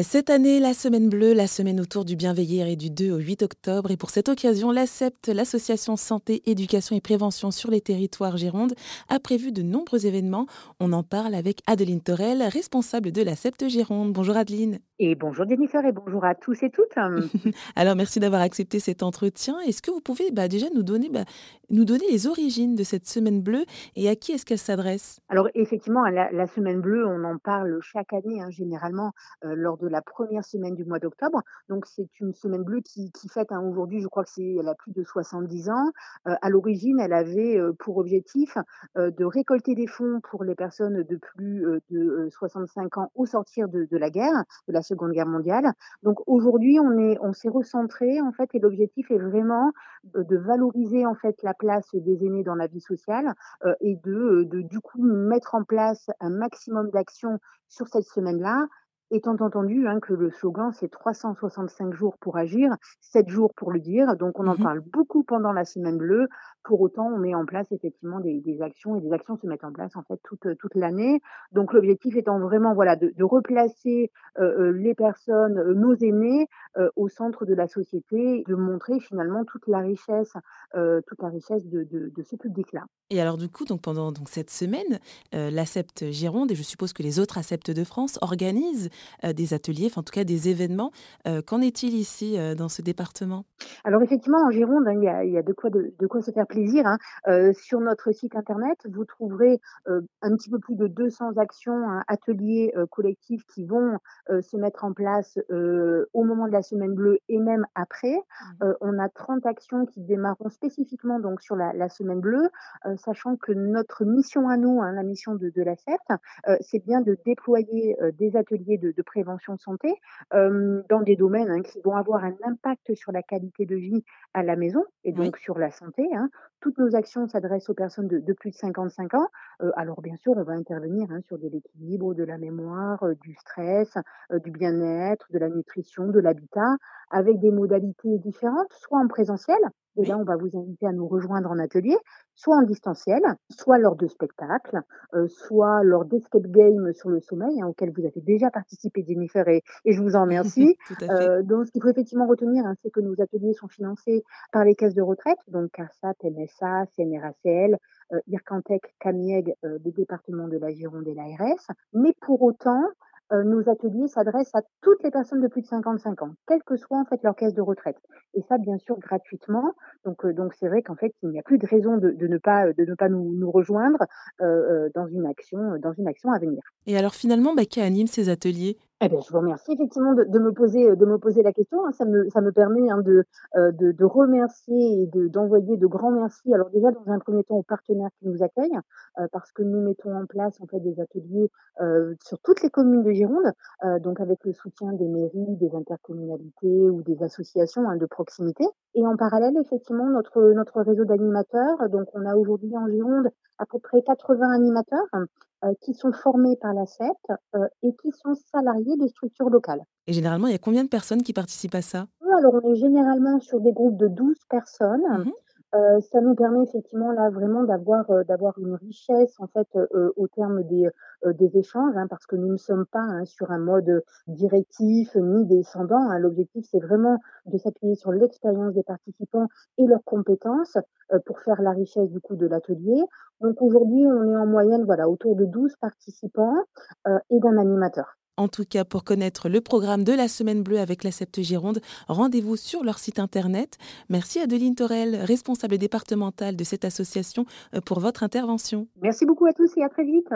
Cette année, la Semaine bleue, la semaine autour du bienveillir est du 2 au 8 octobre. Et pour cette occasion, l'ACEPT, l'association Santé, Éducation et Prévention sur les territoires Gironde, a prévu de nombreux événements. On en parle avec Adeline Torel, responsable de l'ACEPT Gironde. Bonjour Adeline. Et bonjour Jennifer et bonjour à tous et toutes. Alors merci d'avoir accepté cet entretien. Est-ce que vous pouvez bah, déjà nous donner, bah, nous donner les origines de cette Semaine bleue et à qui est-ce qu'elle s'adresse? Alors effectivement, la, Semaine bleue, on en parle chaque année, hein, généralement euh, lors de la première semaine du mois d'octobre. Donc c'est une semaine bleue qui, qui fête hein, aujourd'hui, je crois que c'est elle a plus de 70 ans. Euh, à l'origine, elle avait euh, pour objectif euh, de récolter des fonds pour les personnes de plus de 65 ans au sortir de, de, la guerre, de la Seconde Guerre mondiale. Donc aujourd'hui, on est on s'est recentré en fait et l'objectif est vraiment de valoriser en fait la place des aînés dans la vie sociale et de, de du coup mettre en place un maximum d'actions sur cette semaine-là Étant entendu hein, que le slogan, c'est 365 jours pour agir, 7 jours pour le dire. Donc, on en mmh parle beaucoup pendant la semaine bleue. Pour autant, on met en place effectivement des, des actions et des actions se mettent en place en fait toute, toute l'année. Donc, l'objectif étant vraiment voilà de, de replacer euh, euh les personnes, euh, nos aînés, euh, au centre de la société, de montrer finalement toute la richesse, toute la richesse de, de, de ce public-là. Et alors, du coup, donc pendant donc cette semaine, l'ACEPT Gironde et je suppose que les autres ACEPT de France organisent des ateliers, enfin en tout cas des événements. Euh, qu'en est-il ici euh, dans ce département? Alors effectivement, en Gironde, hein, il y, a, y, a, de quoi de, de, quoi se faire plaisir. Hein. Euh, sur notre site internet, vous trouverez un petit peu plus de 200 actions, hein, ateliers collectifs qui vont se mettre en place au moment de la semaine bleue et même après. Mmh. on a 30 actions qui démarreront spécifiquement donc sur la, la semaine bleue, sachant que notre mission à nous, hein, la mission de, de la c'est bien de déployer des ateliers de, de prévention santé euh, dans des domaines hein, qui vont avoir un impact sur la qualité de vie à la maison et donc oui. sur la santé. Hein. Toutes nos actions s'adressent aux personnes de, de, plus de 55 ans. Euh, alors bien sûr, on va intervenir hein, sur de l'équilibre, de la mémoire, euh, du stress, euh, du bien-être, de la nutrition, de l'habitat, avec des modalités différentes, soit en présentiel, et oui. là, on va vous inviter à nous rejoindre en atelier, soit en distanciel, soit lors de spectacles, soit lors d'escape games sur le sommeil, hein, auquel vous avez déjà participé, Jennifer, et, et je vous en remercie. donc, ce qu'il faut effectivement retenir, hein, c'est que nos ateliers sont financés par les caisses de retraite, donc CARSAT, CNRACL, euh, IRCANTEC, CAMIEG, euh, des départements de la Gironde et l'ARS. Mais pour autant, euh, nos ateliers s'adressent à toutes les personnes de plus de 55 ans, quelle que soit en fait leur caisse de retraite. Et ça, bien sûr, gratuitement. Donc, donc c'est vrai qu'en fait, il n'y a plus de raison de, ne pas de ne pas nous, nous rejoindre dans une action dans une action à venir. Et alors finalement, bah, qui anime ces ateliers? Eh bien, je vous remercie effectivement de, de, me poser de me poser la question. Hein. Ça me ça me permet hein, de, euh, de, de remercier et de d'envoyer de grands merci. Alors déjà dans un premier temps aux partenaires qui nous accueillent euh, parce que nous mettons en place en fait des ateliers euh, sur toutes les communes de Gironde, euh, donc avec le soutien des mairies, des intercommunalités ou des associations hein, de proximité. Et en parallèle effectivement notre notre réseau d'animateurs. Donc on a aujourd'hui en Gironde à peu près 80 animateurs euh, qui sont formés par la CET euh, et qui sont salariés de structures locales. Et généralement, il y a combien de personnes qui participent à ça? Alors, on est généralement sur des groupes de 12 personnes. Mmh euh, ça nous permet effectivement là vraiment d'avoir euh, d'avoir une richesse en fait euh, au terme des euh, échanges hein, parce que nous ne sommes pas hein, sur un mode directif ni descendant. Hein. L'objectif c'est vraiment de s'appuyer sur l'expérience des participants et leurs compétences euh, pour faire la richesse du coup de l'atelier. Donc aujourd'hui on est en moyenne voilà autour de 12 participants euh, et d'un animateur. En tout cas, pour connaître le programme de la Semaine Bleue avec la Septe Gironde, rendez-vous sur leur site internet. Merci Adeline Torel, responsable départementale de cette association, pour votre intervention. Merci beaucoup à tous et à très vite.